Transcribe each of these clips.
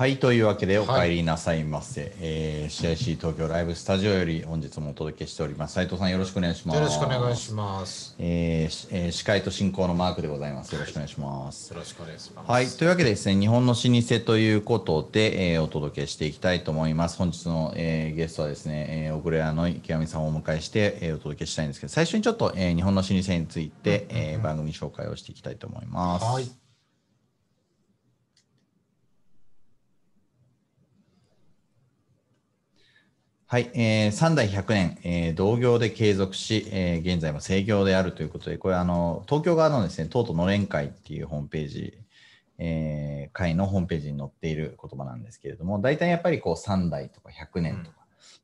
はい、というわけでお帰りなさいませ。えー CIC 東京ライブスタジオより本日もお届けしております。斉藤さんよろしくお願いします。よろしくお願いします。えーしえー司会と進行のマークでございます。よろしくお願いします。よろしくお願いします。はい、というわけでですね、日本の老舗ということで、えーお届けしていきたいと思います。本日の、えーゲストはですね、えー、小倉屋の池上さんをお迎えして、えーお届けしたいんですけど、最初にちょっと、えー日本の老舗について、えー番組紹介をしていきたいと思います。はい。はい、えー、3代100年、えー同業で継続し、えー現在も制業であるということで、これあの東京側のですね、東都のれん会っていうホームページ、えー会のホームページに載っている言葉なんですけれども、大体やっぱりこう3代とか100年とか、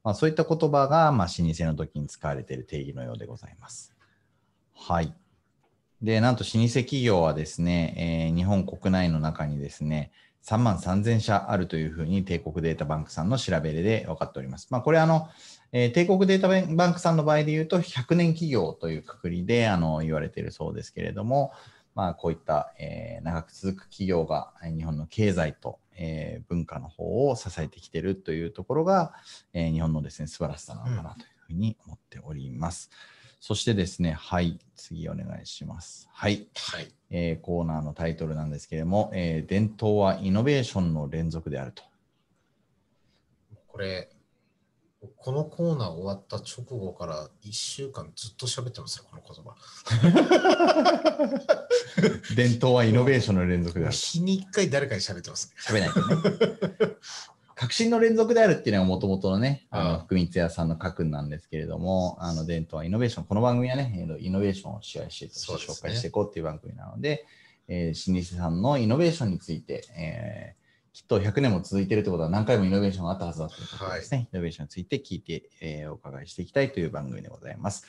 まあ、そういった言葉が、まあ、老舗の時に使われている定義のようでございます。はい。で、なんと老舗企業はですね、えー日本国内の中にですね、3万3000社あるというふうに帝国データバンクさんの調べで分かっております。まあ、これあの、えー帝国データバンクさんの場合で言うと、100年企業というくくりであの言われているそうですけれども、まあ、こういった、えー長く続く企業が日本の経済と、えー文化の方を支えてきているというところが、え日本のですね素晴らしさなのかなというふうに思っております。そしてですね、はい、次お願いします。はい。はい。えーコーナーのタイトルなんですけれども、えー伝統はイノベーションの連続であると。これ、このコーナー終わった直後から1週間ずっと喋ってますよ、この言葉。伝統はイノベーションの連続であると。日に1回誰かに喋ってます。喋らないとね。革新の連続であるっていうのがもともとのね、あの福光屋さんの書くんなんですけれども、あの伝統はイノベーション、この番組はね、えーイノベーションを試合して紹介していこうっていう番組なので、えー老舗さんのイノベーションについて、えーきっと100年も続いているということは何回もイノベーションがあったはずだということですね。イノベーションについて聞いて、えーお伺いしていきたいという番組でございます。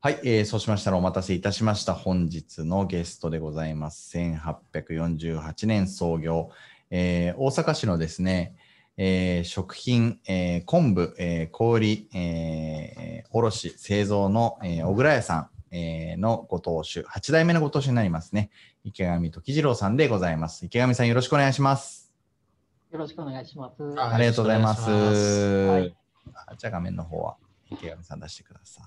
はい、えーそうしましたらお待たせいたしました。本日のゲストでございます。1848年創業、えー大阪市のですね、えー食品、えー昆布、えー氷、えー卸、製造の、えー小倉屋さん、えーのご当主、8代目のご当主になりますね。池上時次郎さんでございます。池上さんよろしくお願いします。よろしくお願いします。あありがとうございます。はいあじゃあ画面の方は池上さん出してください。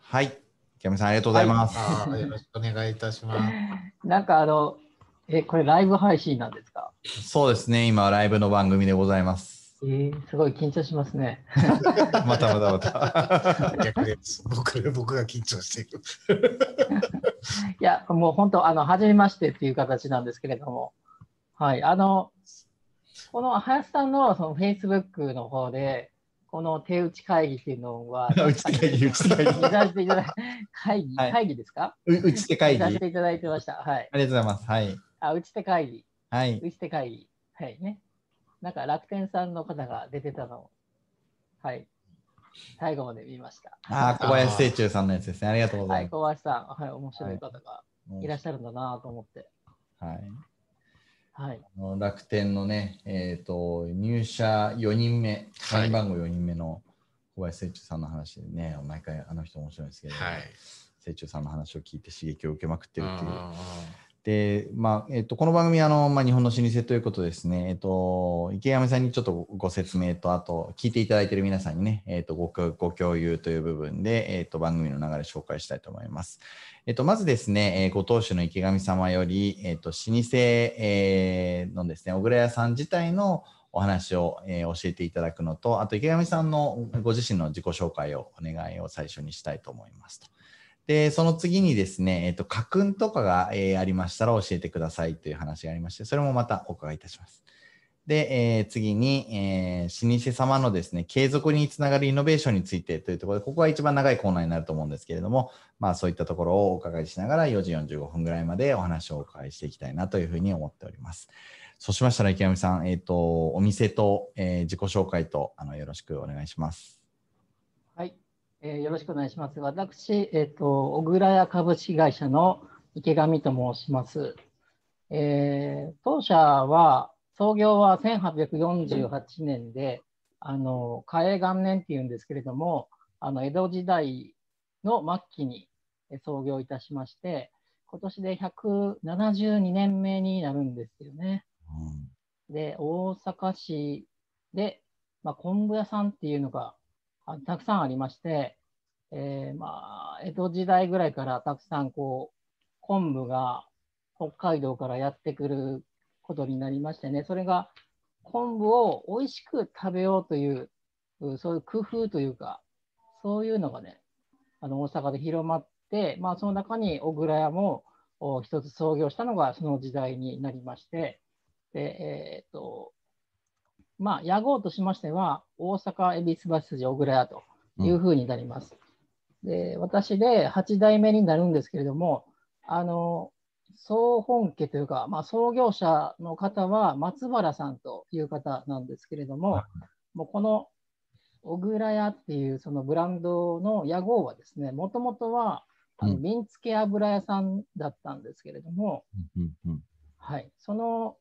はい。池上さんありがとうございます。あーよろしくお願いいたします。なんかあの、え、これライブ配信なんですか？そうですね。今ライブの番組でございます。えー、すごい緊張しますね。またまたまた。逆です。僕僕が緊張している。いや、もう本当、あの、初めましてっていう形なんですけれども、はい、あの、この林さんのその Facebook の方で、この手打ち会議っていうのは、打ち手会議打ち手会議見させていただい会議、はい会議ですか？う打ち手会議。見さありせていただいてました。はい。がとうございます。はい。あ、打ち手会議。はい。打ち手会議。はいね。なんか楽天さんの方が出てたのを、はい。最後まで見ました。ああ、小林清中さんのやつですね。ありがとうござはいい、ま小林さん、はい、面白い方がす。いらっしゃるんだなと思って。はい。はい。あの楽天のね、えっ、と、入社4人目、はい社員番号4人目の小林清中さんの話でね、毎回あの人面白いんですけど、はい。清中さんの話を聞いて刺激を受けまくってるっていう。で、まあ、えっ、と、この番組、あの、まあ、日本の老舗ということですね、えっ、と、池上さんにちょっとご説明と、あと、聞いていただいている皆さんにね、えっ、とご、ご共有という部分で、えっ、と、番組の流れ紹介したいと思います。えっ、と、まずですね、えーご当主の池上様より、えっ、と、老舗、えーのですね、小倉屋さん自体のお話を、えー教えていただくのと、あと、池上さんのご自身の自己紹介をお願いを最初にしたいと思いますと。で、その次にですね、えっ、と、家訓とかが、えーありましたら教えてくださいという話がありまして、それもまたお伺いいたします。で、えー次に、えー老舗様のですね、継続につながるイノベーションについてというところで、ここが一番長いコーナーになると思うんですけれども、まあそういったところをお伺いしながら4時45分ぐらいまでお話をお伺いしていきたいなというふうに思っております。そうしましたら池上さん、えっ、と、お店と、えー自己紹介とあのよろしくお願いします。はい、えーよろしくお願いします。私、えっ、と、小倉屋株式会社の池上と申します。えー当社は、創業は1848年で、あの、嘉永元年っていうんですけれども、あの、江戸時代の末期に創業いたしまして、今年で172年目になるんですよね。で、大阪市で、まあ、昆布屋さんっていうのがあたくさんありまして、えーまあ、江戸時代ぐらいからたくさんこう昆布が北海道からやってくることになりましてね、それが昆布を美味しく食べようという、そういう工夫というか、そういうのがね、あの大阪で広まって、まあ、その中に小倉屋もお一つ創業したのがその時代になりまして、でえーっとまあ、屋号としましては、大阪恵比寿橋筋小倉屋というふうになります。で私で8代目になるんですけれども、あの総本家というか、まあ、創業者の方は松原さんという方なんですけれども、もうこの小倉屋っていうそのブランドの屋号はですね、もともとはあのうん。瓶付け油屋さんだったんですけれども、うんうん。はい、その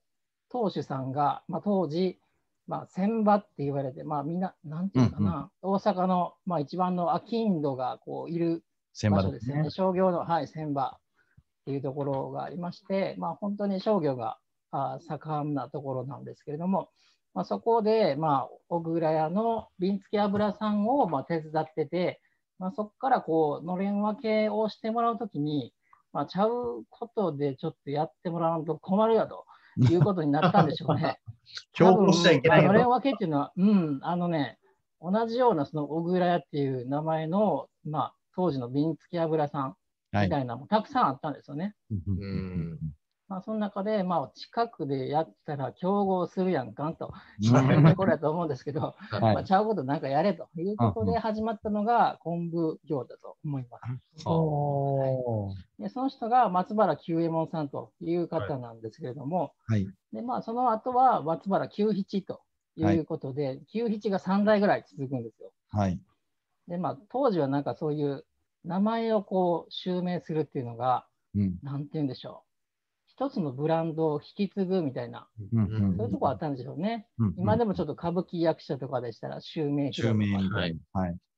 当主さんが、まあ、当時、まあ、船場って言われて、まあ、みんな、なんていうかな、大阪の、まあ、一番の商人がこういる場所ですすね。。商業の、はい、船場っていうところがありまして、まあ、本当に商業があ盛んなところなんですけれども、まあ、そこで、まあ、小倉屋の瓶付け油さんを、まあ、手伝ってて、まあ、そこからこう、のれん分けをしてもらうときに、まあ、ちゃうことでちょっとやってもらわんと困るやということになったんでしょうね。強行しちゃいけない多分あのれんよ。分けっていうのは、うん、あのね、同じようなその小倉屋っていう名前の、まあ、当時の瓶付き油さんはい。みたいなのもたくさんあったんですよね。うんうんまあ、その中で、まあ、近くでやったら競合するやんかんとところだと思うんですけど、はい まあ、ちゃうことなんかやれということで始まったのが昆布業だと思います。おーでその人が松原久右衛門さんという方なんですけれども、はい。でまあ、その後は松原久七ということで、久七が3代ぐらい続くんですよ。はい。で、まあ、当時はなんかそういう名前をこう襲名するっていうのが、うん。なんて言うんでしょう。一つのブランドを引き継ぐみたいな、うんうんそういうとこあったんでしょうね。うん今でもちょっと歌舞伎役者とかでしたら襲名とか。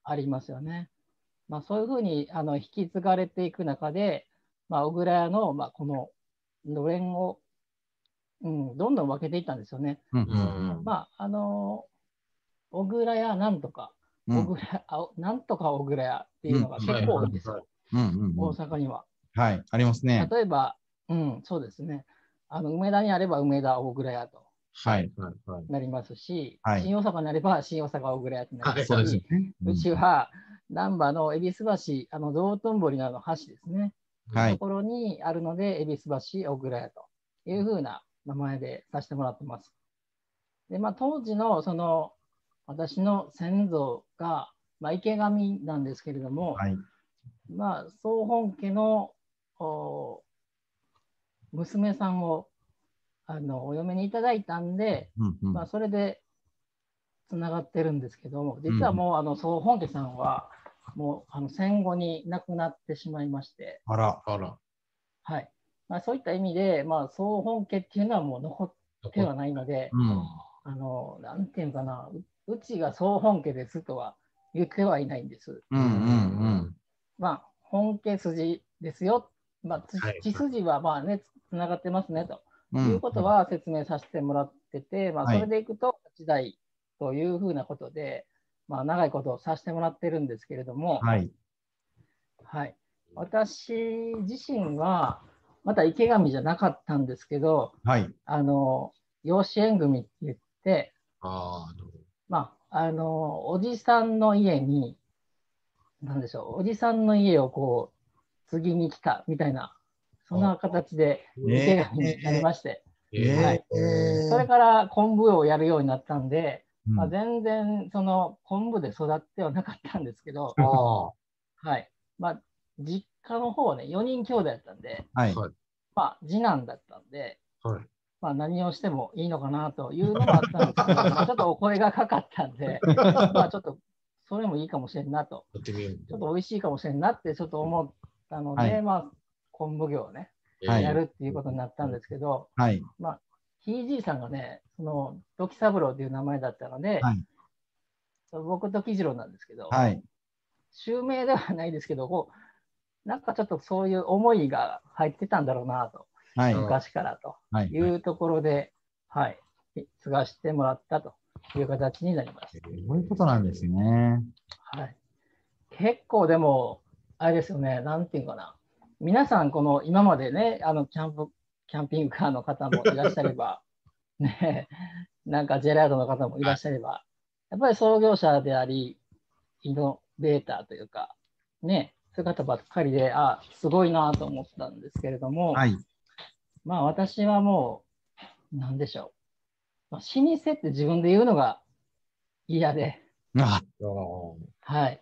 ありますよね。まあ、そういうふうにあの引き継がれていく中で、まあ、小倉屋の、まあ、こののれんを、うん、どんどん分けていったんですよね。うんうんまあ、あの小倉屋なんとか、うん小倉あなんとか小倉屋っていうのが結構多いんですよ、うんうん大うん阪には。はい。ありますね。例えば、うん、そうですね。あの梅田にあれば梅田小倉屋とはい。はいはいなりますし、はい新大阪にあれば新大阪小倉屋となりますし、そうですよね。うちは難波の恵比寿橋、あの道頓堀のあの橋ですね、はいところにあるので、恵比寿橋小倉屋というふうな名前でさせてもらってます。で、まあ、当時のその私の先祖が、まあ、池上なんですけれども、はい。まあ、総本家のお娘さんをあのお嫁にいただいたんで、うんうんまあ、それでつながってるんですけども、実はもう、あの総本家さんは、もうあの戦後に亡くなってしまいまして、あら。あら。はいまあ、そういった意味で、まあ、総本家っていうのはもう残ってはないので、うん。あのなんていうのかな、ううちが総本家ですとは言ってはいないんです。うんうんまあ、本家筋ですよ、まあ、血筋はまあね、つながってますねとうん。いうことは説明させてもらってて、まあ、はいそれでいくと、8代というふうなことで、まあ、長いことをさせてもらってるんですけれども、はい。はい、私自身は、また池上じゃなかったんですけど、はい。あの養子縁組って言って、あまあ、あのおじさんの家に、なんでしょう、おじさんの家をこう、継ぎに来たみたいな、そんな形でになりまして、それから昆布をやるようになったんで、うん。まあ、全然その昆布で育ってはなかったんですけど、はい。まあ、実家の方はね、4人兄弟だったんで、はい。はい。まあ、次男だったんで、はい。まあ、何をしてもいいのかなというのもあったんですけど、ま あちょっとお声がかかったんで、まあちょっとそれもいいかもしれんなと、やってみよう。ちょっと美味しいかもしれんなってちょっと思ったので、はい。まあ、昆布業をね、はいやるっていうことになったんですけど、はい。まあ、ひいじいさんがね、その、土木三郎という名前だったので、はい僕と喜次郎なんですけど、はい。襲名ではないですけど、こうなんかちょっとそういう思いが入ってたんだろうなと、はい。昔からとはい。いうところで、はい、継がしてもらったという形になります。そういうことなんですね。はい、結構でも、あれですよね、なんていうかな、皆さん、この今までね、あのキャンプキャンピングカーの方もいらっしゃれば、ね、なんかジェラードの方もいらっしゃれば、やっぱり創業者であり、イノベーターというか、ね、そういう方ばっかりで、あすごいなと思ったんですけれども、はい。まあ私はもう、なんでしょう、まあ、老舗って自分で言うのが嫌で、あ、はい。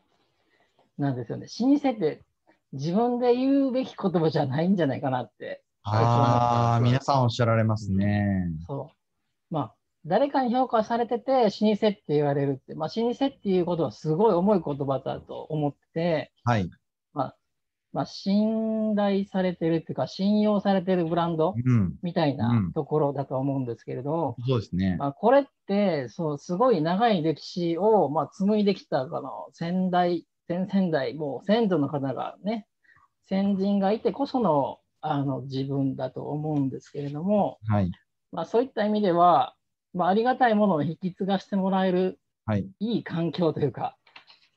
なんですよね。老舗って自分で言うべき言葉じゃないんじゃないかなって。ああ、皆さんおっしゃられますね。そう。まあ、誰かに評価されてて、老舗って言われるって、まあ、老舗っていうことはすごい重い言葉だと思ってて、はい。まあ、信頼されてるっていうか、信用されてるブランドうん。みたいうなんところだと思うんですけれど、そうですね。まあ、これって、そう、すごい長い歴史を、まあ、紡いできた、この先代、先々代、もう先祖の方がね、先人がいてこその、あの、自分だと思うんですけれども、はい。まあ、そういった意味では、まあ、ありがたいものを引き継がしてもらえるはい。いい環境というか、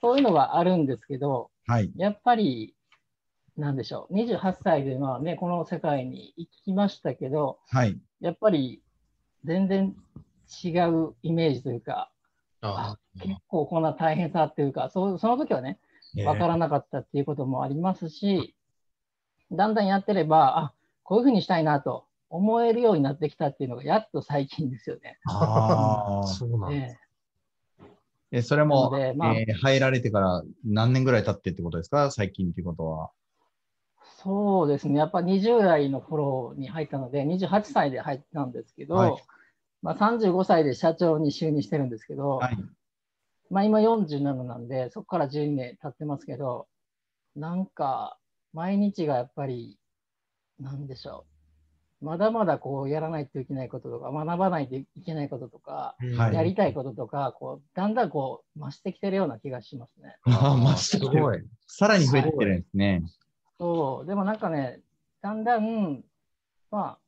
そういうのがあるんですけど、はい。やっぱり、なんでしょう、28歳でまあね、この世界に行きましたけど、はい。やっぱり全然違うイメージというか、あ結構こんな大変さっていうか、そうその時はね、わからなかったっていうこともありますし、だんだんやってれば、あこういうふうにしたいなと思えるようになってきたっていうのが、やっと最近ですよね。ああ。そうなんだ。ええ、それも、まあえー入られてから何年ぐらい経ってってことですか？最近っていうことは。えそうですね、やっぱ20代の頃に入ったので、28歳で入ったんですけど、はいまあ、35歳で社長に就任してるんですけど、はい。まあ、今47なんで、そこから12年経ってますけど、なんか、毎日がやっぱり、なんでしょう。まだまだこうやらないといけないこととか、学ばないといけないこととか、はいやりたいこととか、こう、だんだんこう、増してきてるような気がしますね。ああ、ましてきてるすごい。さらに増えてきてるんですね。そう、でもなんかね、だんだん、まあ、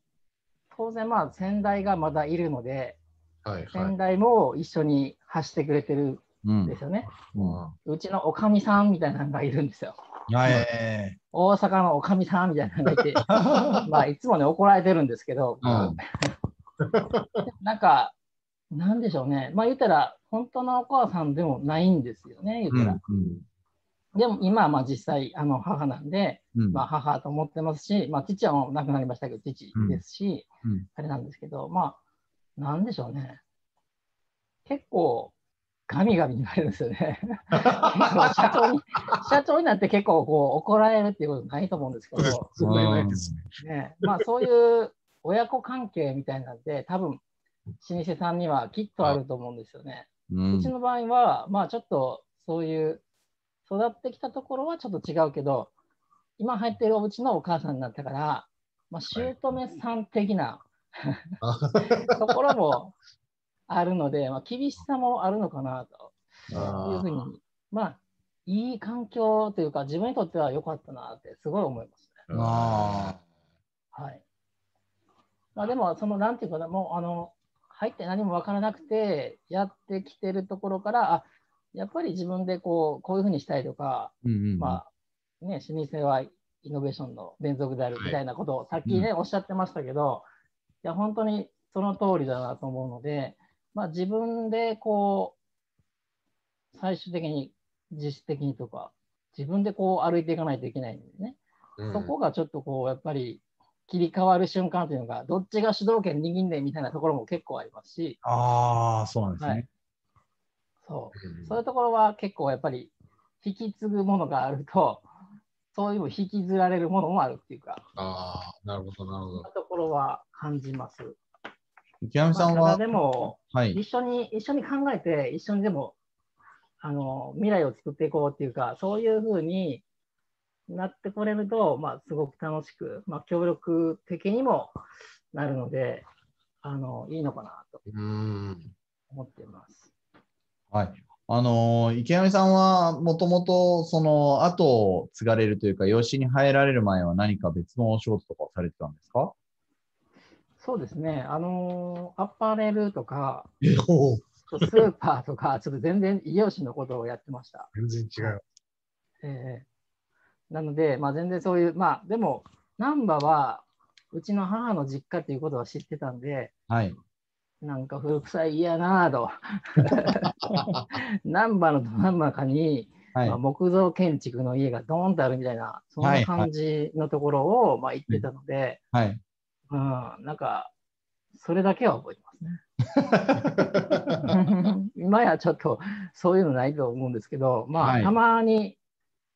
当然まあ、先代がまだいるので、はいはい先。代も一緒に走ってくれてるうんんですよね。うんうちのおかみさんみたいなのがいるんですよ。はい。え大阪のおかみさんみたいなのがいて、まあ、いつもね、怒られてるんですけど、うんなんか、なんでしょうね。まあ、言ったら、本当のお母さんでもないんですよね、言ったら。でも、今はまあ実際、あの母なんで、うん。まあ、母と思ってますし、まあ、父はもう亡くなりましたけど、父ですし、うん。あれなんですけど、まあ、なんでしょうね。結構、ガミガミ言われるんですよね。社長に、社長になって結構こう怒られるっていうことないと思うんですけど、まあそういう親子関係みたいなんで、多分老舗さんにはきっとあると思うんですよね。うん。うちの場合は、まあちょっとそういう育ってきたところはちょっと違うけど、今入ってるおうちのお母さんになったから、まあ、姑さん的なところもあるので、まあ、厳しさもあるのかなと。いうふうに、まあいい環境というか、自分にとっては良かったなってすごい思いますね。あはい。まあでも、その、なんていうかな、もう、あの、入って何も分からなくて、やってきてるところから、あやっぱり自分でこう、こういうふうにしたいとか、ーうんうん。まあ、ね、老舗はイノベーションの連続であるみたいなことをさっきね、おっしゃってましたけど、いや、本当にその通りだなと思うので、まあ自分でこう、最終的に実質的にとか、自分でこう歩いていかないといけないんでね。うん。そこがちょっとこう、やっぱり切り替わる瞬間というのが、どっちが主導権握んねんみたいなところも結構ありますし、ああ、そうなんですはねい。そう。うんそういうところは結構やっぱり引き継ぐものがあると、そういう引きずられるものもあるっていうか、ああ、なるほど、なるほどそういう。ところは感じます。池上さんは、まあでも、はい。一緒に、一緒に考えて、一緒にでも、あの、未来を作っていこうっていうか、そういうふうになってこれると、まあ、すごく楽しく、まあ、協力的にもなるので、あの、いいのかなとうん。思っています。はい。あのー池上さんはもともとその後を継がれるというか、養子に入られる前は何か別のお仕事とかをされてたんですか？そうですね。あのーアパレルとか、スーパーとか、ちょっと全然異業種のことをやってました。全然違う。えーなので、まあ、全然そういう、まあ、でも、難波は、うちの母の実家ということは知ってたんで、はい。なんか古臭い嫌なぁと。難波のど真ん中に、はいまあ、。木造建築の家がドーンとあるみたいな、そんはいな感じのところを、まあ、行ってたので、はい。うん、なんか、それだけは覚えてますね。今やちょっとそういうのないと思うんですけど、まあ、はいたまに、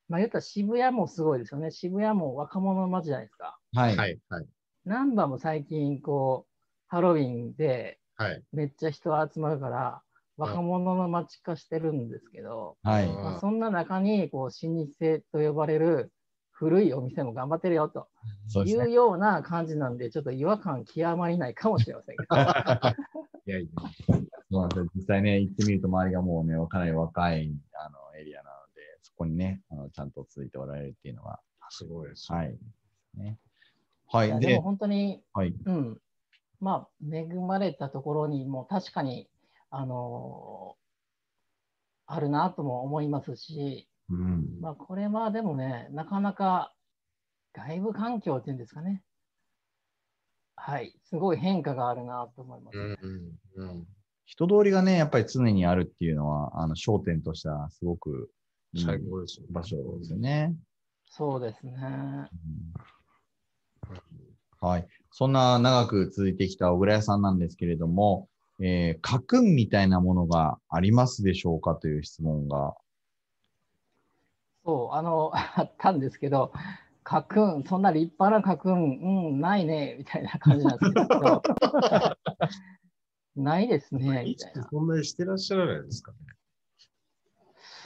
まあ、言ったら渋谷もすごいですよね。渋谷も若者の街じゃないですか。はい。はい、はい、難波も最近、こう、ハロウィンではい。めっちゃ人集まるから、若者の街化してるんですけど、はい。うんまあ、そんな中に、こう、老舗と呼ばれる古いお店も頑張ってるよといそうような感じなんで、ちょっと違和感極まりないかもしれませんけど。いやいや。そうなんですよ実際ね、行ってみると周りがもうね、かなり若いあのエリアなので、そこにね、あのちゃんと続いておられるっていうのは、すごいです。はい。ね、はいい。やででも、本当に、はい。うん、まあ、恵まれたところにも確かに、あのあるなとも思いますし、うん。まあ、これはでもね、なかなか外部環境っていうんですかね。はい、すごい変化があるなと思います。うん、うん、うん。人通りがね、やっぱり常にあるっていうのは、あの焦点としてはすごくいい最高ですよね場所ですよね。そうですね。うんはい。そんな長く続いてきた小倉屋さんなんですけれども、えー、家訓みたいなものがありますでしょうかという質問が。そう、あの、あったんですけど、家訓、そんな立派な家訓、うん、ないね、みたいな感じなんですけど、ないですね、みたいな。そんなにしてらっしゃらないですかね。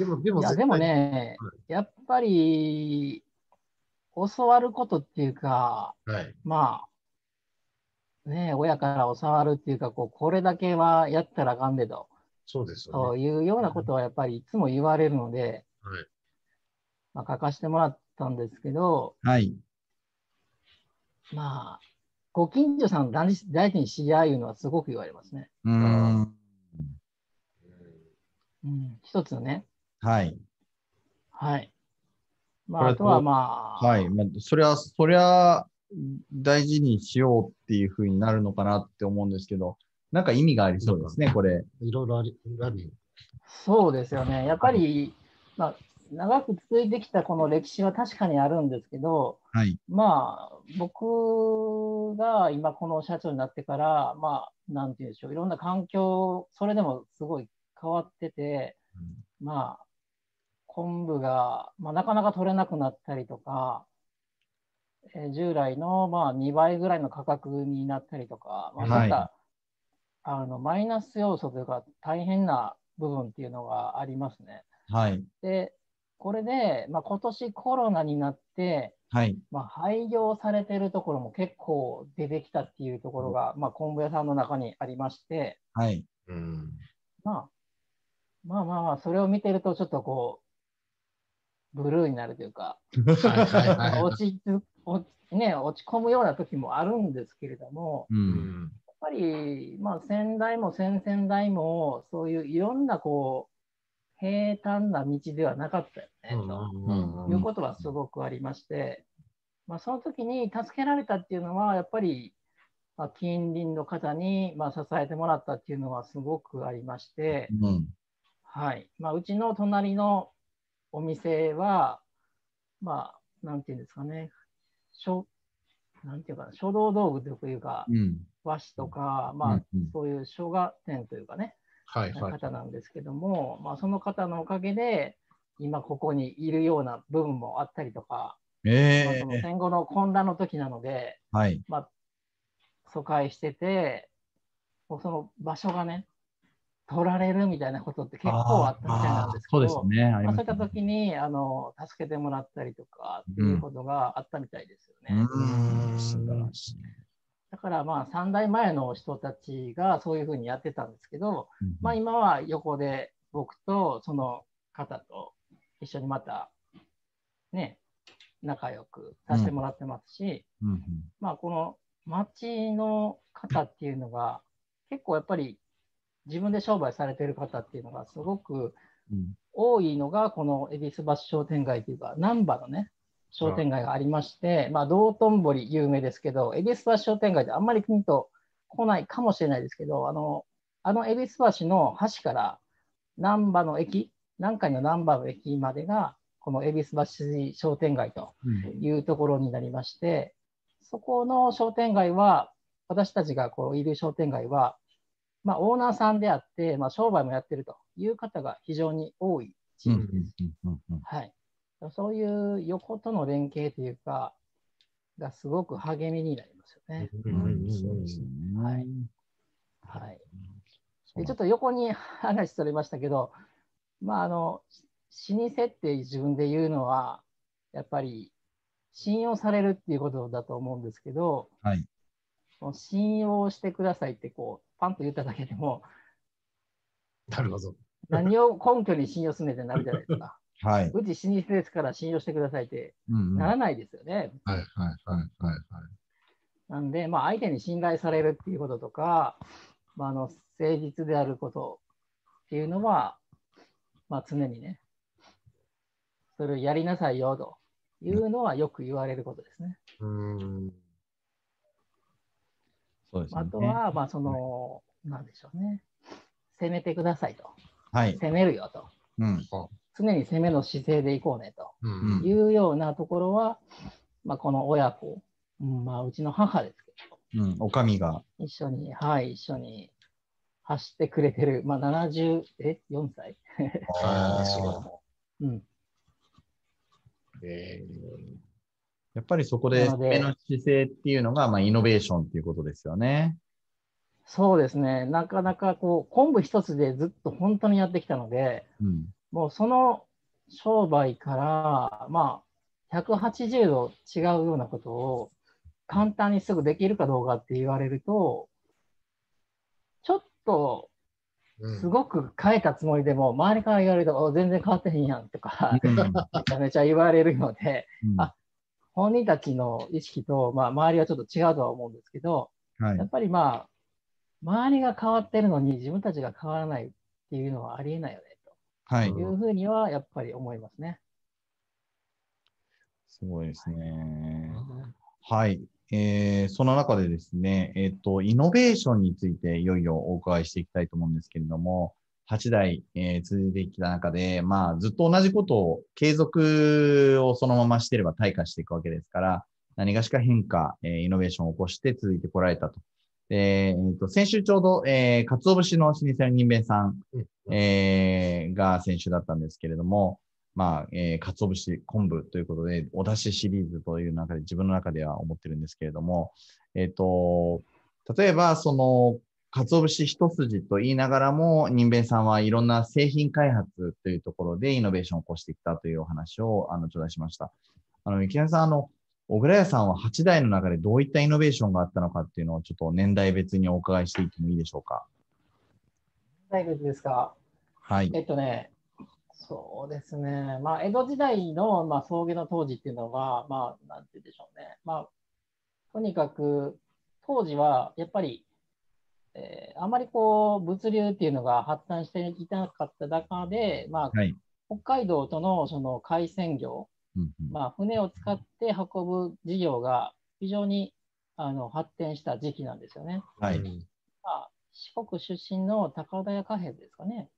でも、でも、いや、でも、ねは、やっぱり、教わることっていうか、はい。まあ、ね、親から教わるっていうか、こうこれだけはやったらあかんでと、そうですね。いうようなことはやっぱりいつも言われるので、はい。まあ、書かせてもらったんですけど、はい。まあ、ご近所さん大事大事にしやいうのはすごく言われますね。うーん。うん、一つのね。はい。はい。まあ、あとはまあ、はい。まあ、それは、そりゃ、大事にしようっていうふうになるのかなって思うんですけど、なんか意味がありそうですね、これ。いろいろあり、あり。そうですよね。やっぱり、まあ、長く続いてきたこの歴史は確かにあるんですけど、はい。まあ、僕が今この社長になってから、まあ、なんていうんでしょう、いろんな環境、それでもすごい変わってて、まあ、昆布が、まあ、なかなか取れなくなったりとか、えー従来のまあ2倍ぐらいの価格になったりとか、まあ、そういった、はあのマイナス要素というか大変な部分っていうのがありますね。はい。で、これで、まあ、今年コロナになって、はい。まあ、廃業されてるところも結構出てきたっていうところが、まあ、昆布屋さんの中にありまして、はい。うん。まあ、まあまあまあ、それを見てるとちょっとこう、ブルーになるというか。落ちね、落ち込むような時もあるんですけれども、う。うんん。やっぱり、まあ、先代も先々代も、そういういろんなこう、平坦な道ではなかったよね、ということはすごくありまして、まあ、その時に助けられたっていうのは、やっぱり、まあ、近隣の方に、まあ、支えてもらったっていうのはすごくありまして、うん。はい。まあ、うちの隣のお店は、まあ、なんていうんですかね、書、なんていうかな、書道道具というか、うん。和紙とか、まあうんうん、そういう書画店というかね、はいはい。方なんですけども、まあ、その方のおかげで、今ここにいるような部分もあったりとか、まあえそのえ戦後の混乱の時なので、はい。まあ、疎開してて、もうその場所がね、取られるみたいなことって結構あったみたいなんですけど、そうですね。まあ、そういった時にあの助けてもらったりとかっていうことがあったみたいですよね。うん。素晴らしい。だからまあ3代前の人たちがそういうふうにやってたんですけど、まあ、うん今は横で僕とその方と一緒にまたね、仲良くさせてもらってますし、うんうんまあこの町の方っていうのが結構やっぱり自分で商売されてる方っていうのがすごくうん。多いのがこの恵比寿橋商店街というか難波のね商店街がありまして、まあ道頓堀有名ですけど恵比寿橋商店街ってあんまりピンと来ないかもしれないですけどあのあの恵比寿橋の橋から難波の駅南海の難波の駅までがこの恵比寿橋商店街とうん。いうところになりまして、そこの商店街は、私たちがこういる商店街は、まあ、オーナーさんであって、まあ、商売もやってるという方が非常に多い地うん域です。はい、そういう横との連携というか、がすごく励みになりますよね。はい。はい、そうでちょっと横に話それましたけど、まあ、あの老舗って自分で言うのは、やっぱり信用されるっていうことだと思うんですけど、はい。信用してくださいってこうパンと言っただけでも、なるほど。何を根拠に信用するねってなるじゃないですか。はい。うち老舗ですから信用してくださいってうんうんならないですよね。はいはいはいはいはい。なんで、まあ、相手に信頼されるっていうこととか、まあ、あの誠実であることっていうのは、まあ、常にね、それをやりなさいよというのはよく言われることですね。うーん。そうですね。あとは、まあ、その、なんでしょうね、攻めてくださいと、はい。攻めるよと、うん。常に攻めの姿勢でいこうねとうんうんいうようなところは、まあ、この親子、うんまあ、うちの母ですけど、うん。おかみが。一緒に、はい、一緒に走ってくれてる、まあ、70、え、4歳？あーすごうん。えやっぱりそこで、目の姿勢っていうのが、まあ、イノベーションっていうことですよね。そうですね、なかなかこう、昆布一つでずっと本当にやってきたので、うん。もうその商売から、まあ、180度違うようなことを簡単にすぐできるかどうかって言われると、ちょっとーすごく変えたつもりでも、周りから言われると、お全然変わってへんやんとか、うん めちゃめちゃ言われるので、うんあ本人たちの意識と、まあ、周りはちょっと違うとは思うんですけど、はいやっ。ぱりまあ、周りが変わってるのに自分たちが変わらないっていうのはありえないよね、はいと。いうふうにはやっぱり思いますね。すごいですね。はい。えーその中でですね、えっ、と、イノベーションについていよいよお伺いしていきたいと思うんですけれども、8代、えー続いてきた中で、まあ、ずっと同じことを、継続をそのまましていれば退化していくわけですから、何がしか変化、えーイノベーションを起こして続いてこられたと。でえーと先週ちょうど、えー、鰹節の老舗の人弁さん、うんえーが先週だったんですけれども、まあ、えー、鰹節、昆布ということで、お出汁シリーズという中で自分の中では思ってるんですけれども、えっ、と、例えば、その、鰹節一筋と言いながらも、人弁さんはいろんな製品開発というところでイノベーションを起こしてきたというお話を、あの、頂戴しました。あの、池谷さん、あの、小倉屋さんは8代の中でどういったイノベーションがあったのかっていうのをちょっと年代別にお伺いしていってもいいでしょうか。大丈夫ですか？はい。えっとね、そうですね、まあ、江戸時代の、まあ、創業の当時っていうのは、まあ、なんて言うんでしょうね、まあ、とにかく当時はやっぱり、えーあまりこう物流っていうのが発展していなかった中で、まあ、はい。北海道とのその海鮮業、うんうんまあ、船を使って運ぶ事業が非常にあの発展した時期なんですよね。はい。うんまあ、四国出身の高田屋貨幣ですかね。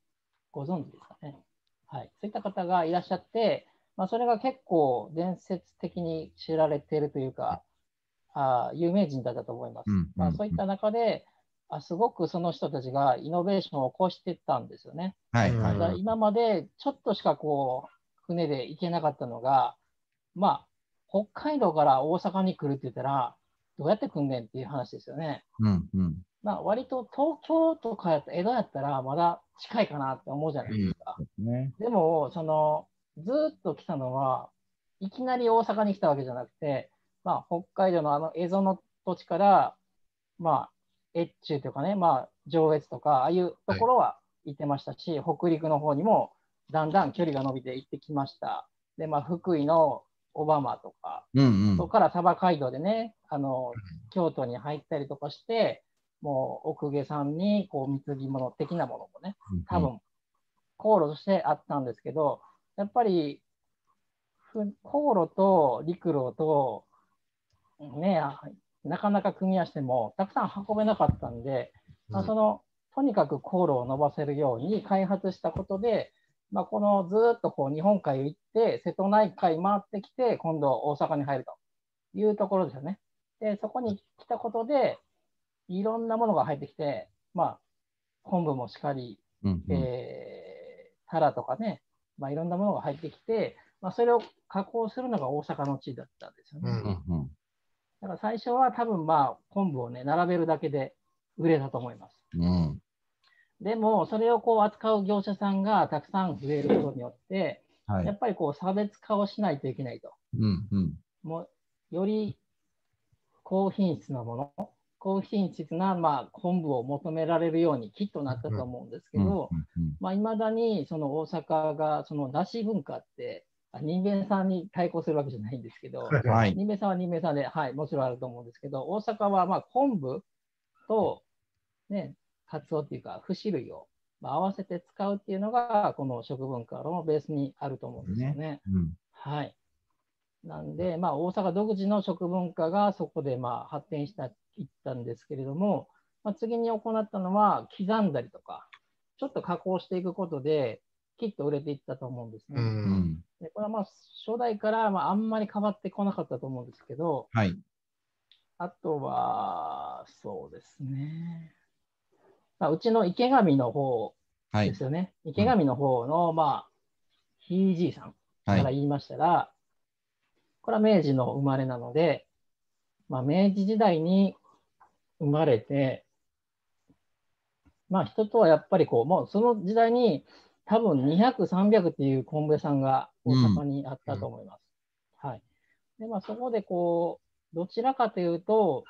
ご存知ですかね。はい。そういった方がいらっしゃって、まあ、それが結構伝説的に知られているというか、あー有名人だったと思います。うんまあ、そういった中で、あすごくその人たちがイノベーションを起こしていったんですよね。はい。うんはい。だから今までちょっとしかこう船で行けなかったのが、まあ、北海道から大阪に来るって言ったら、どうやって来んねんっていう話ですよね。うんうん。まあ、割と東京とかやった江戸やったらまだ近いかなって思うじゃないですか。ね。でも、その、ずーっと来たのは、いきなり大阪に来たわけじゃなくて、まあ、北海道のあの蝦夷の土地から、まあ、越中とかね、まあ、上越とか、ああいうところは行ってましたし、北陸の方にもだんだん距離が伸びて行ってきました。で、まあ、福井の小浜とか、うんうん。そこから鯖街道でね、あの京都に入ったりとかして、もう奥下さんにこう貢ぎ物的なものもね、多分航路としてあったんですけど、やっぱりふ航路と陸路と、ね、あなかなか組み合わせてもたくさん運べなかったんで、まあ、そのとにかく航路を伸ばせるように開発したことで、まあ、このずーっとこう日本海を行って、瀬戸内海回ってきて、今度大阪に入るというところですよね。で、そこに来たことで、いろんなものが入ってきて、まあ、昆布もしかり、うんうんえー、タラとかね、まあ、いろんなものが入ってきて、まあ、それを加工するのが大阪の地だったんですよね。うんうんうんだから最初は多分まあ昆布をね、並べるだけで売れたと思います。うんでも、それをこう扱う業者さんがたくさん増えることによって、はいやっぱりこう差別化をしないといけないと。うんうんもうより高品質なもの、高品質なまあ昆布を求められるようにきっとなったと思うんですけど、うんまあ、未だにその大阪がその梨文化って、あ人間さんに対抗するわけじゃないんですけど、うんはい人間さんは人間さんで、はい、もちろんあると思うんですけど、大阪はまあ昆布と、ね、カツオっていうか、節類をまあ合わせて使うっていうのが、この食文化のベースにあると思うんですよね。うんはい。なんで、まあ、大阪独自の食文化がそこでまあ発展したいったんですけれども、まあ、次に行ったのは、刻んだりとか、ちょっと加工していくことで、きっと売れていったと思うんですね。ううんんでこれはまあ初代からまああんまり変わってこなかったと思うんですけど、はいあとは、そうですね。まあ、うちの池上の方はいですよね。池上の方の、まあ、ひいじいさんはいから言いましたら、これは明治の生まれなので、まあ、明治時代に生まれて、まあ、人とはやっぱりこう、もうその時代に多分200、300っていう昆布屋さんが大阪にあったと思います。はい。で、まあ、そこでこう、どちらかというと、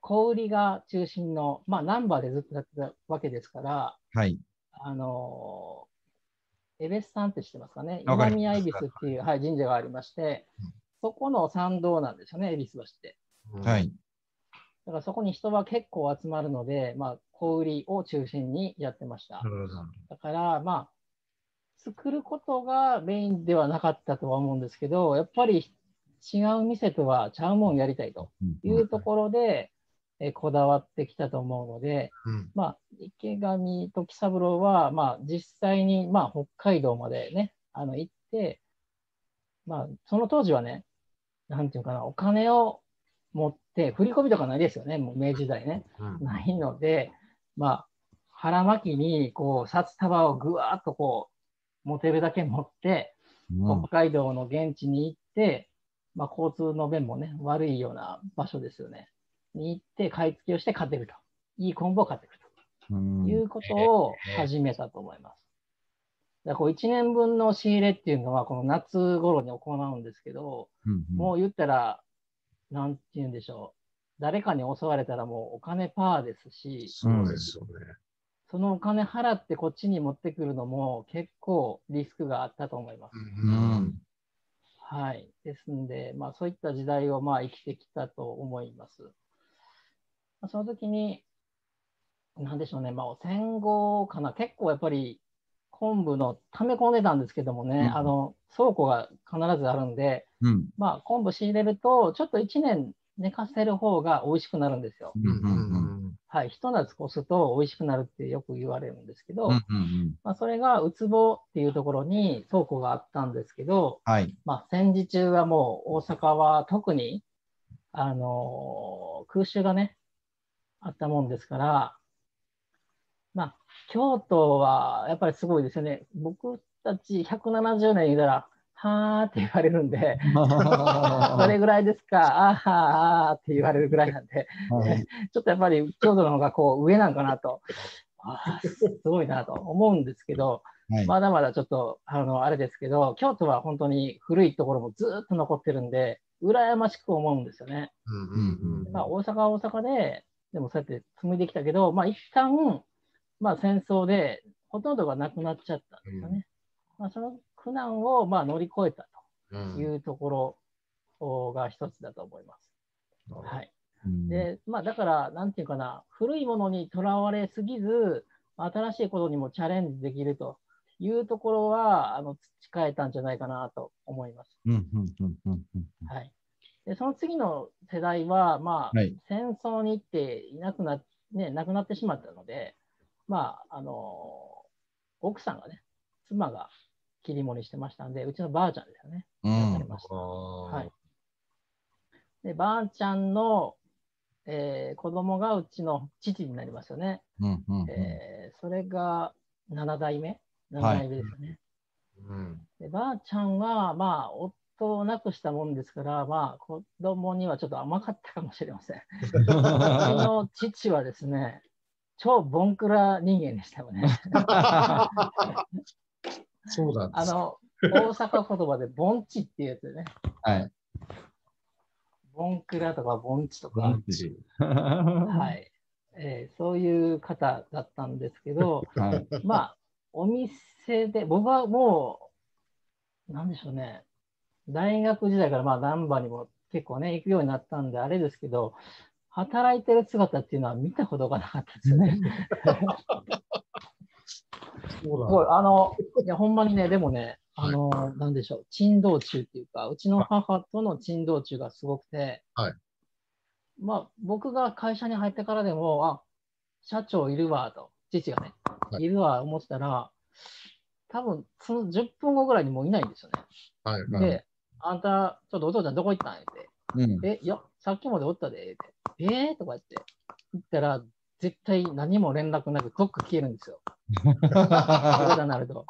小売りが中心の、まあ、ナンバーでずっとやってたわけですから、はいあのー、エベスさんって知ってますかね？今宮恵比寿っていう、はい、神社がありましてうん、そこの参道なんですよね、恵比寿橋って。はいだからそこに人は結構集まるので、まあ、小売りを中心にやってました。だから、まあ、作ることがメインではなかったとは思うんですけど、やっぱり違う店とはちゃうもんやりたいというところで、えこだわってきたと思うので、うん。まあ、池上時三郎は、まあ、実際に、まあ、北海道までね、あの行って、まあ、その当時はね、なんていうかな、お金を持って、振り込みとかないですよね、もう明治時代ね。うん。ないので、まあ、腹巻きに、こう、札束をぐわーっとこう、持てるだけ持って、うん北海道の現地に行って、まあ、交通の便もね、悪いような場所ですよね。に行って、買い付けをして買ってくると。いい昆布を買ってくるうんということを始めたと思います。だこう1年分の仕入れっていうのは、この夏頃に行うんですけど、うんもう言ったら、なんて言うんでしょう。誰かに襲われたらもうお金パーですし、そうですよね。そのお金払ってこっちに持ってくるのも結構リスクがあったと思います。うんはい。ですんで、まあそういった時代をまあ生きてきたと思います。まあその時に、なんでしょうね、まあ戦後かな、結構やっぱり昆布の溜め込んでたんですけどもね、うんあの倉庫が必ずあるんで、うんまあ昆布仕入れると、ちょっと1年寝かせる方が美味しくなるんですよ。うんうんはい。一夏越すと美味しくなるってよく言われるんですけど、うんうんうんまあ、それがウツボっていうところに倉庫があったんですけど、はいまあ、戦時中はもう大阪は特に、あのー空襲がね、あったもんですから、まあ、京都はやっぱりすごいですよね。僕たち170年いたら、はーって言われるんで、それぐらいですか、あーはーって言われるぐらいなんで、はい。ちょっとやっぱり京都の方がこう上なんかなと、あーすごいなと思うんですけど、はい。まだまだちょっとあのあれですけど、京都は本当に古いところもずーっと残ってるんで、羨ましく思うんですよね。うんうんうん。まあ、大阪は大阪で、でもそうやって紡いできたけど、まあ一旦まあ、戦争でほとんどがなくなっちゃったんですよね。まあ、その苦難をまあ乗り越えたうんというところが一つだと思います。はい。うんで、まあ、だから、なんていうかな、古いものにとらわれすぎず、新しいことにもチャレンジできるというところは、あの培えたんじゃないかなと思います。はい。で、その次の世代は、まあ、はい戦争に行っていなくな、ね、亡くなってしまったので、まあ、あの、奥さんがね、妻が切り盛りしてましたんで、うちのばあちゃんですよね。うん。ははい。で、ばあちゃんの、えー子供がうちの父になりますよね。うんうんうんえーそれが7代目 ?7 はい代目ですよね。うん。でばあちゃんは、まあ、夫を亡くしたもんですから、まあ、子供にはちょっと甘かったかもしれません。うちの父はですね、超ボンクラ人間でしたよね。そうなん。あの、大阪言葉でボンチっていうやつでね、はい。ボンクラとかボンチとか、ボンチは。はいえーそういう方だったんですけど、い。まあ、お店で、僕はもう、なんでしょうね、大学時代からまあ、難波にも結構ね、行くようになったんで、あれですけど、働いてる姿っていうのは見たことがなかったですよね。すごい、あの、いや、ほんまにね、でもね、あの、なんでしょう、珍道中っていうか、うちの母との珍道中がすごくて、はいまあ、僕が会社に入ってからでも、あ、社長いるわ、と、父がね、はいいるわ、思ってたら、多分、その10分後ぐらいにもういないんですよね。はいはい。で、あんた、ちょっとお父ちゃんどこ行ったんって。うん。え、いや、さっきまでおったで、って。えー、とか言って。言ったら、絶対何も連絡なく、どっか消えるんですよ。そうなると。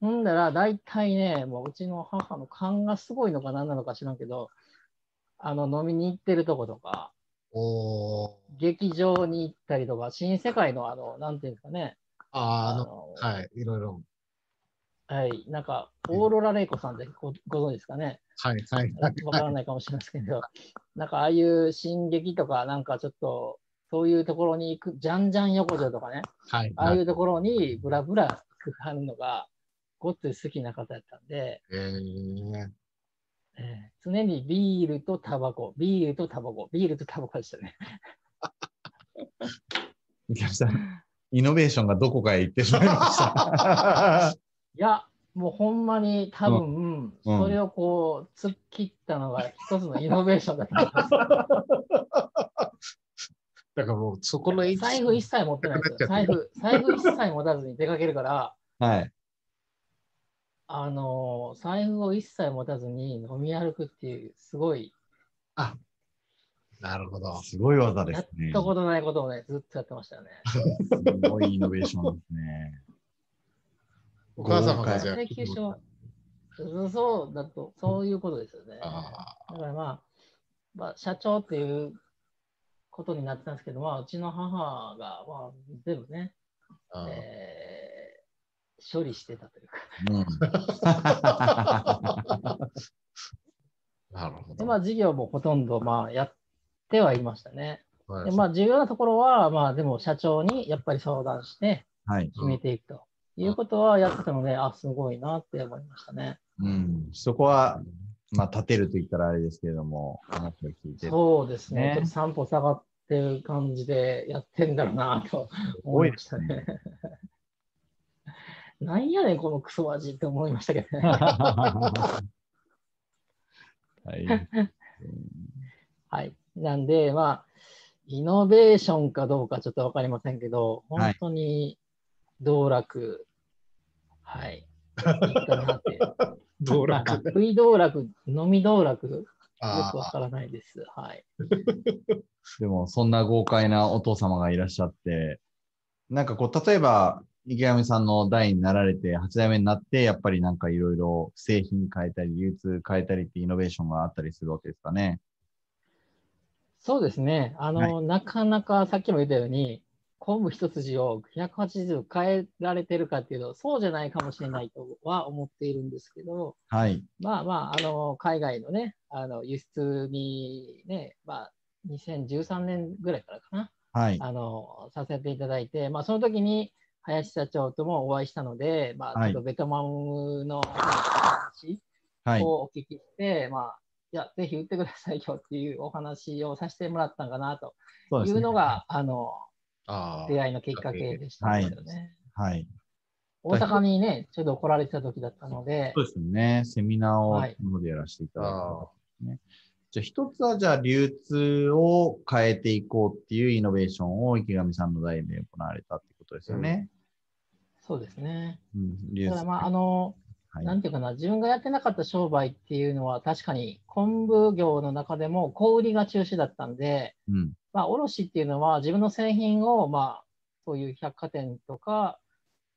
ほんだら、大体ね、もううちの母の勘がすごいのか何なのか知らんけど、あの、飲みに行ってるとことか、おー劇場に行ったりとか、新世界のあの、なんていうんですかね、あーあの、のはい、いろいろ。はい、なんか、オーロラ・レイコさんってごご存知ですかね。はい、はい、はい。わからないかもしれませんけど、なんかああいう進撃とか、なんかちょっと、そういうところに行く、じゃんじゃん横丁とかね、はい、ああいうところにブラブラ行くはるのが、ごっつい好きな方やったんで、えー、えー常にビールとタバコ、ビールとタバコ、ビールとタバコでしたね。三上さん、イノベーションがどこかへ行ってしまいました。いや、もうほんまに多分、うん。それをこう、突っ切ったのが一つのイノベーションだった。だからもうそこの位置財布一切持ってないんですよ。財布、財布一切持たずに出かけるから、はい。あのー財布を一切持たずに飲み歩くっていう、すごい、なるほど。すごい技でやっすね。たことないことをね、ずっとやってましたよね。すごいイノベーションですね。お母様がじゃあ請求書は、そうそうだと、そういうことですよね。あだからまあ、まあ、社長っていうことになってたんですけど、まあ、うちの母が、まあ、全部ね、あ、えー処理してたというか。うん。なるほど。で、まあ、事業もほとんど、まあ、やってはいましたね。はいで、まあ、重要なところは、まあ、でも社長にやっぱり相談してはい。決めていくということはやってたので、あ、すごいなって思いましたね。うん。そこは、まあ、立てると言ったらあれですけれども、話を聞いて。そうですね。ねちょっと散歩下がってる感じでやってんだろうなと 思いましたね。なんやねん、このクソ味って思いましたけどね。はい。はい。なんで、まあ、イノベーションかどうかちょっとわかりませんけど、はい本当に道楽、はい。いったなって。道まあ楽。食い道楽、飲み道楽、よあくわからないです。はい。でも、そんな豪快なお父様がいらっしゃって、なんかこう、例えば、池上さんの代になられて、8代目になって、やっぱりなんかいろいろ製品変えたり、流通変えたりってイノベーションがあったりするわけですかね。そうですね。あの、なかなかさっきも言ったように、昆布一筋を180度変えられてるかっていうと、そうじゃないかもしれないとは思っているんですけど、はい。まあまあ、あの、海外のね、あの、輸出にね、まあ、2013年ぐらいからかな、はい。あのさせていただいて、まあ、その時に林社長ともお会いしたので、まあ、はいちょっとベトナムの話はい。をお聞きして、まあ、いや、ぜひ売ってくださいよっていうお話をさせてもらったんかなというのが、あのああ。出会いのきっかけでしたね。はい。大阪にね、ちょっと来られてた時だったのでそう、ですよね。セミナーをはい今までやらせていただいたあ形ですね。じゃあ一つはじゃあ流通を変えていこうっていうイノベーションを池上さんの代で行われたってことですよね。そうですね。うん、まあ、あの、はいなんていうかな、自分がやってなかった商売っていうのは、確かに昆布業の中でも小売りが中止だったんで、うん。まあ、卸っていうのは自分の製品を、まあ、そういう百貨店とか、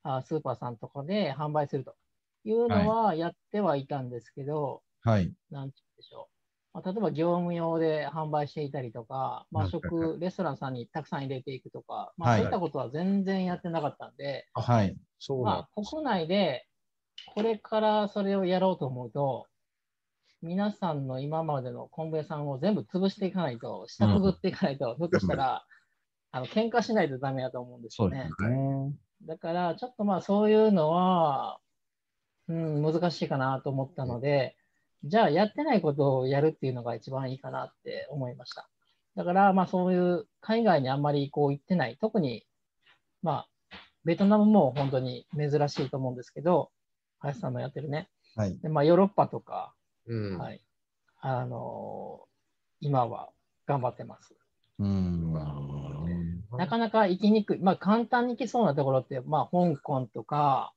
あスーパーさんとかで販売するというのはやってはいたんですけど、はい。なんて言うんでしょう。まあ、例えば業務用で販売していたりとか、まあ、食、レストランさんにたくさん入れていくとか、まあ、はいそういったことは全然やってなかったんで、はい。まあ、国内でこれからそれをやろうと思うと、皆さんの今までの昆布屋さんを全部潰していかないと、下くぐっていかないと、ひょっとしたら、あの喧嘩しないとダメだと思うんですよね。ね。だから、ちょっとまあそういうのは、うん、難しいかなと思ったので、じゃあやってないことをやるっていうのが一番いいかなって思いました。だから、まあそういう海外にあんまりこう行ってない、特に、まあ、ベトナムも本当に珍しいと思うんですけど、林さんのやってるね。はい。でまあヨーロッパとか、うん。はい、あのー今は頑張ってます。うん。なかなか行きにくい、まあ簡単に行きそうなところって、まあ香港とか、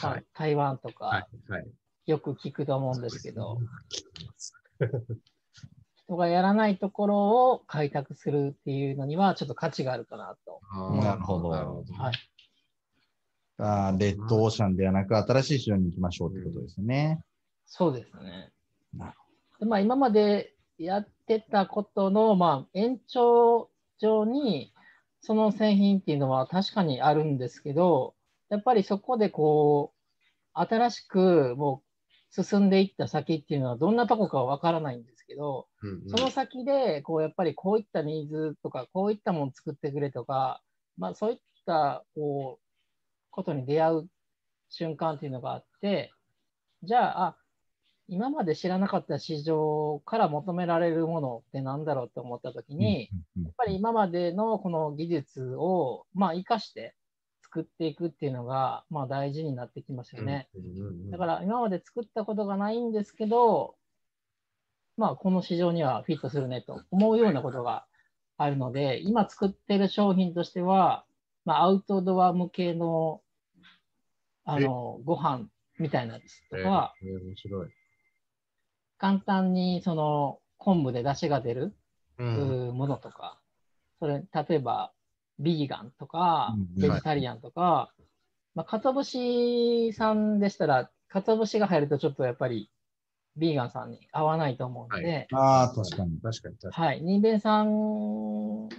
まあはい。台湾とか、はい。はい。よく聞くと思うんですけど、人がやらないところを開拓するっていうのにはちょっと価値があるかなと。なるほどなるほど。はい。あーレッドオーシャンではなく新しい市場に行きましょうってことですね。そうですね。でまあ、今までやってたことの、まあ、延長上に、その製品っていうのは確かにあるんですけど、やっぱりそこでこう、新しくもう進んでいった先っていうのはどんなとこかわからないんですけど、うんうんその先で、こう、やっぱりこういったニーズとか、こういったものを作ってくれとか、まあ、そういった、こう、ことに出会う瞬間っていうのがあって、じゃあ、あ、今まで知らなかった市場から求められるものってなんだろうって思ったときに、うんやっぱり今までのこの技術を、まあ、活かして作っていくっていうのが、まあ、大事になってきますよね。だから今まで作ったことがないんですけど、まあ、この市場にはフィットするねと思うようなことがあるので、今作ってる商品としては、まあ、アウトドア向けのあのご飯みたいなやつとか、えーえー面白い。簡単にその昆布で出汁が出る、うん。ものとか、それ、例えば、ビーガンとかうん、ベジタリアンとか、まあ、かつお節さんでしたら、かつお節が入るとちょっとやっぱり、ビーガンさんに合わないと思うので、ああ、確かに。確かに確かはい、ニーベンさん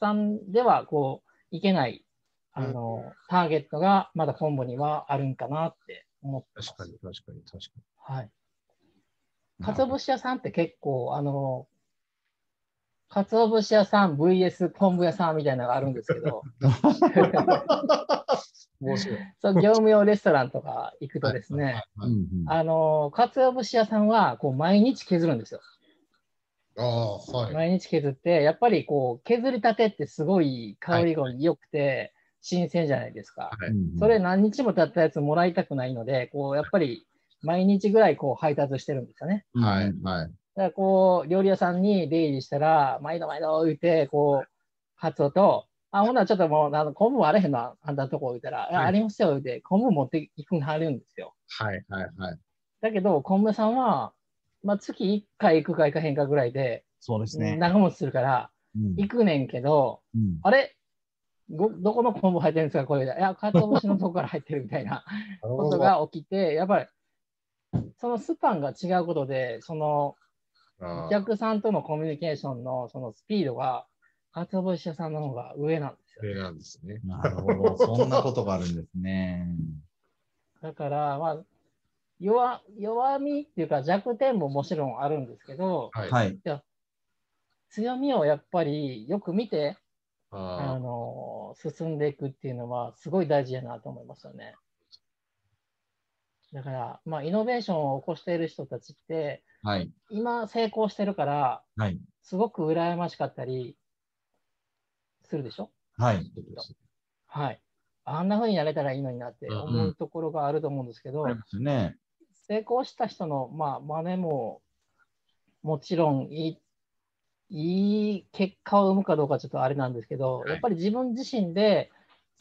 さんでは、こう、いけない、あの、ターゲットがまだ昆布にはあるんかなって思ってます。に。確かに確かに確かはい。鰹節屋さんって結構、あの、鰹節屋さん VS 昆布屋さんみたいなのがあるんですけど、に。面白い。そう業務用レストランとか行くとですね、あの、鰹節屋さんはこう毎日削るんですよ。ああ、はい。毎日削って、やっぱりこう削りたてってすごい香りが良くて新鮮じゃないですか。はいそれ何日も経ったやつもらいたくないので、こうやっぱり毎日ぐらいこう配達してるんですよね。はいうんはい。だからこう、料理屋さんに出入りしたら、毎度毎度言って、こう、カツオと、あ、ほんならちょっともう、あの昆布あれへんな、あんたのとこ言ったら、はいありますよ、言って、昆布持っていくはるんですよ。はいはいはい。だけど、昆布さんは、まあ、月1回行くか行かへんかぐらいで、そうですね。長持ちするから、うん行くねんけど、うんあれ？ごどこの昆布入ってるんですかこれ。いや、カツオ節のとこから入ってるみたいなことが起きて、やっぱり、そのスパンが違うことで、その、お客さんとのコミュニケーションのそのスピードが、かつお節屋さんの方が上なんですよ。それなんですね。なるほど。そんなことがあるんですね。だから、まあ、弱弱みっていうか弱点ももちろんあるんですけど、はい。はい。強みをやっぱりよく見て、ああの進んでいくっていうのはすごい大事やなと思いますよね。だから、まあ、イノベーションを起こしている人たちって、はい。今成功してるから、はい。すごく羨ましかったりするでしょ？はい。はい。あんな風になれたらいいのになって思うところがあると思うんですけど、ありますね。成功した人の、まあ、真似ももちろんいいいい結果を生むかどうかちょっとあれなんですけど、はいやっぱり自分自身で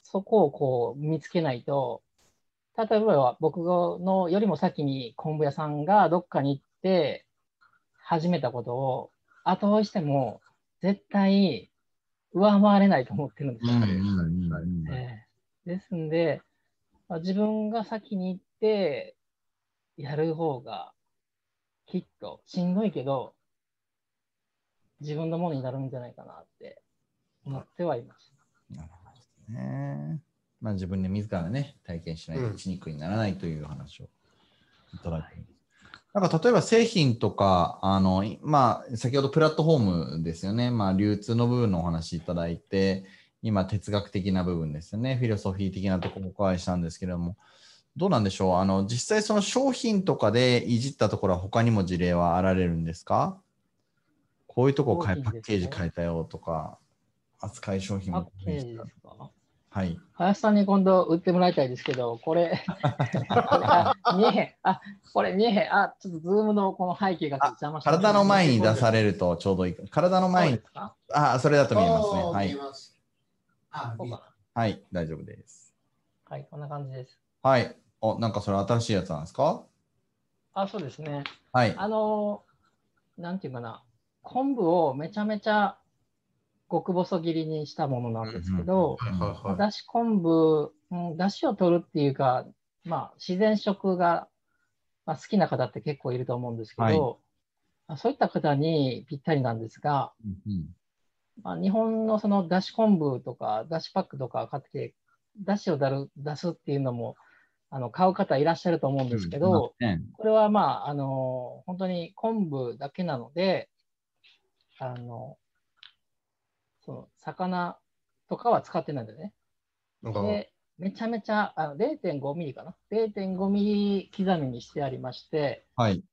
そこをこう見つけないと、例えば僕のよりも先に昆布屋さんがどっかに行って始めたことを後追いしても絶対上回れないと思ってるんですよ。うんうんうんうんええですんで、まあ自分が先に行ってやる方がきっとしんどいけど自分のものになるんじゃないかなって思ってはいます。なるほどね。まあ自分で自らね、体験しないとしにくいにならないという話をいただいて。ます。なんか例えば製品とか、あの、いまあ先ほどプラットフォームですよね。まあ流通の部分のお話いただいて、今哲学的な部分ですよね。フィロソフィー的なところをお伺いしたんですけれども、どうなんでしょう？あの、実際その商品とかでいじったところは他にも事例はあられるんですか？こういうとこを変え、パッケージ変えたよとか、扱い商品パッもケージですか？はい。林さんに今度売ってもらいたいですけど、これ、見えへん。あ、これ見えへん。あ、ちょっとズームのこの背景がちょっと邪魔してます体の前に出されるとちょうどいいか。体の前にそうで、すか？あ、それだと見えますね。はい。ます。あそうかはい、大丈夫です。はい、こんな感じです。はい。お、なんかそれ新しいやつなんですか？あ、そうですね。はい。あの、なんていうかな、昆布をめちゃめちゃ極細切りにしたものなんですけど。だし昆布、うん、だしを取るっていうか、まあ、自然食が、まあ、好きな方って結構いると思うんですけど、はい。まあそういった方にぴったりなんですが、うんまあ、日本のそのだし昆布とか、だしパックとか買って、だしをだる出すっていうのも、あの買う方いらっしゃると思うんですけど、うんねこれはまあ、あの、本当に昆布だけなので、あの、その魚とかは使ってないんだよね。で、めちゃめちゃあの0.5ミリかな？0.5ミリ刻みにしてありまして、はい。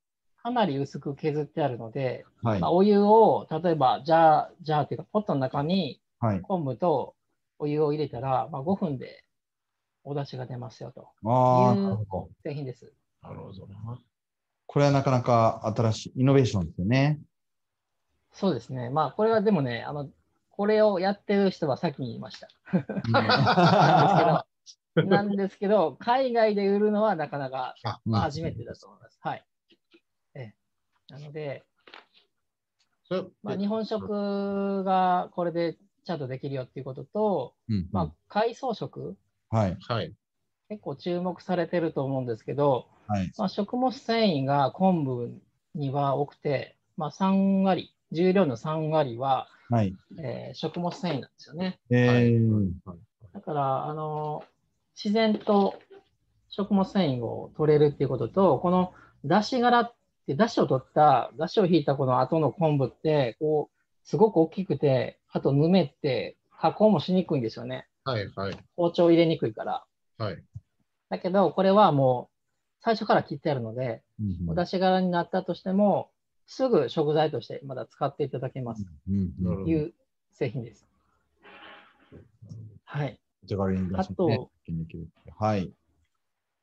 かなり薄く削ってあるので、はいまあ、。お湯を、例えば、ジャー、ジャーっていうか、ポットの中にはい。昆布とお湯を入れたら、まあ、5分でお出汁が出ますよと。ああ、いう。製品です。なるほどな。これはなかなか新しいイノベーションですよね。そうですね。まあ、これはでもね、あの、これをやってる人は先に言いました。なんですけど、海外で売るのはなかなか初めてだと思います。はい。ええなので、まあ、日本食がこれでちゃんとできるよっていうことと、うんまあ、海藻食、はい。はい。結構注目されてると思うんですけど、はい。まあ、食物繊維が昆布には多くて、まあ、3割、重量の3割は、はい。えー食物繊維なんですよね。えはいー、だから、あの、自然と食物繊維を取れるっていうことと、この出し殻って、出汁を取った、出汁を引いたこの後の昆布って、こう、すごく大きくて、あとぬめって、加工もしにくいんですよね。はいはい。包丁入れにくいから。はい。だけど、これはもう、最初から切ってあるので、うんお出し柄になったとしても、すぐ食材としてまだ使っていただけますうんうんなるほどという製品です。はい。手軽に出しはい。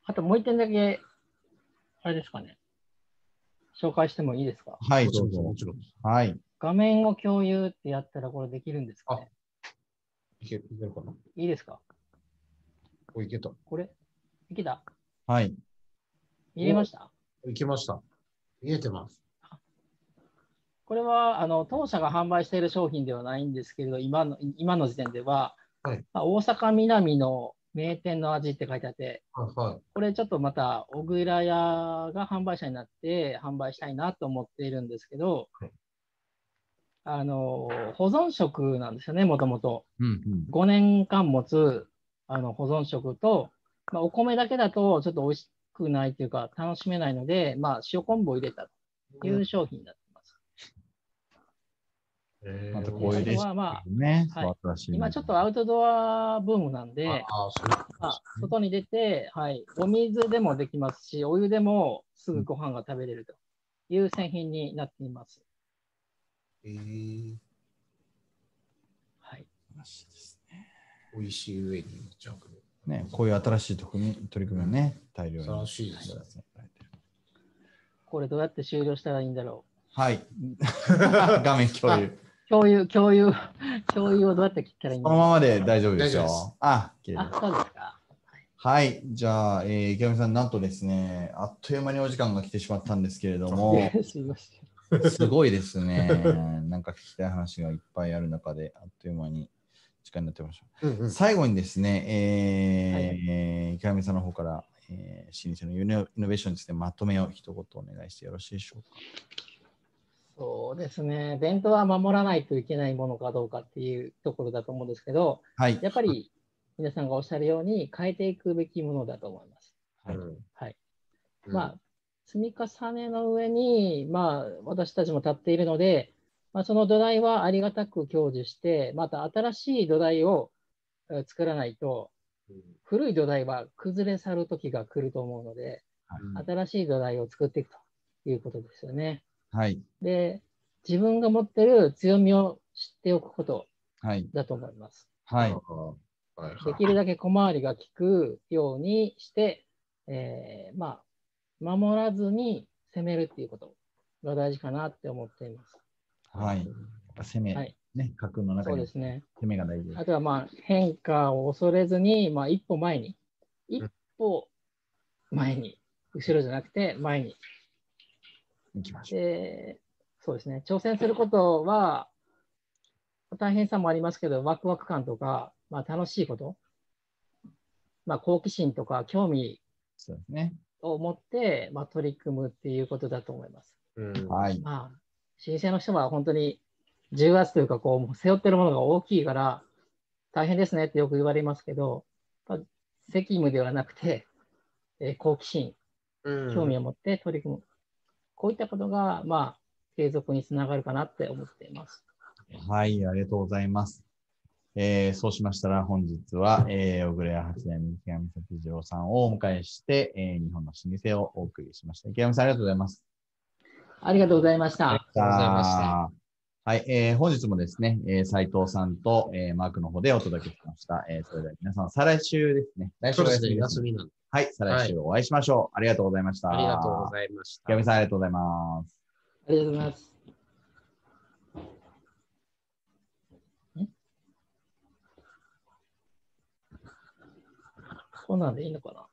あともう一点だけ、あれですかね。紹介してもいいですか？はい、どうんぞも。ちろん。はい。画面を共有ってやったらこれできるんですかね？いけいけるかな？いいですか？お、いけた。これ？いけた？はい。見れました？いけました。見えてます。これはあの当社が販売している商品ではないんですけれど、今の今の時点では、はいまあ大阪南の名店の味って書いてあって、はいはい。これちょっとまた小倉屋が販売者になって販売したいなと思っているんですけど、はいあの保存食なんですよね、もともと。うんうん。5年間持つあの保存食と、まあ、お米だけだとちょっと美味しくないというか楽しめないので、まあ、塩昆布を入れたという商品になってまたこういうレシピあとはまあね、はい今ちょっとアウトドアブームなんで、ああ、そういうことまあ外に出て、はい、お水でもできますし、お湯でもすぐご飯が食べれるという製品になっています。えーはい、美味しい上に持ち運ぶ。ね、こういう新しい取り組み取り組みをね、大量に。素晴らしいですねこれどうやって終了したらいいんだろはい。画面共有。う。共有、共有、共有をどうやって切ったらいいんだ？この。ままで大丈夫ですよ。あ、綺麗ですあ、そうですか。はい。じゃあ、えー池上さん、なんとですね、あっという間にお時間が来てしまったんですけれども、すいません。すごいですね。なんか聞きたい話がいっぱいある中で、あっという間に時間になってました。うんうん最後にですね、えー池上さんの方から、えー、老舗のイノベーションについてまとめを一言お願いしてよろしいでしょうか。そうですね。伝統は守らないといけないものかどうかっていうところだと思うんですけど、はい。やっぱり皆さんがおっしゃるように変えていくべきものだと思います。はいうんはい。うんまあ、積み重ねの上に、まあ、私たちも立っているので、まあ、その土台はありがたく享受して、また新しい土台をえー作らないと、うん古い土台は崩れ去る時が来ると思うので、新しい土台を作っていくということですよね。はい。で、自分が持ってる強みを知っておくことはい。だと思います。はい。はいはいできるだけ小回りが利くようにして、えーまあ、守らずに攻めるっていうことが大事かなって思っています。はい。攻め、はいね、架空の中にそうですね。攻めが大事ですあ。とはまあ変化を恐れずに、まあ、一歩前に、一歩前に、後ろじゃなくて前に。行きましょう。で、そうですね。挑戦することは、大変さもありますけど、ワクワク感とか、まあ、楽しいこと、まあ、好奇心とか興味そうですね。を持って、まあ、取り組むっていうことだと思います。うんはい。まあ、老舗の人は本当に重圧というか、こう、背負ってるものが大きいから、大変ですねってよく言われますけど、まあ責務ではなくて、えー好奇心、うん興味を持って取り組む。こういったことが、まあ、継続につながるかなって思っています。はい、ありがとうございます。えーそうしましたら本日は、えー、小倉屋八代目池上崎次郎さんをお迎えして、えー日本の老舗をお送りしました。池上さんありがとうございます。ありがとうございました。ありがとうございました。はい、えー本日もですね、えー、斉藤さんと、えーマークの方でお届けしました。えーそれでは皆さん、再来週ですね。来週おそうですね、休みですね休みなんで。はい、再来週お会いしましょう。ありがとうございました。ありがとうございました。池上さんありがとうございます。ありがとうございます。んこんなんでいいのかな？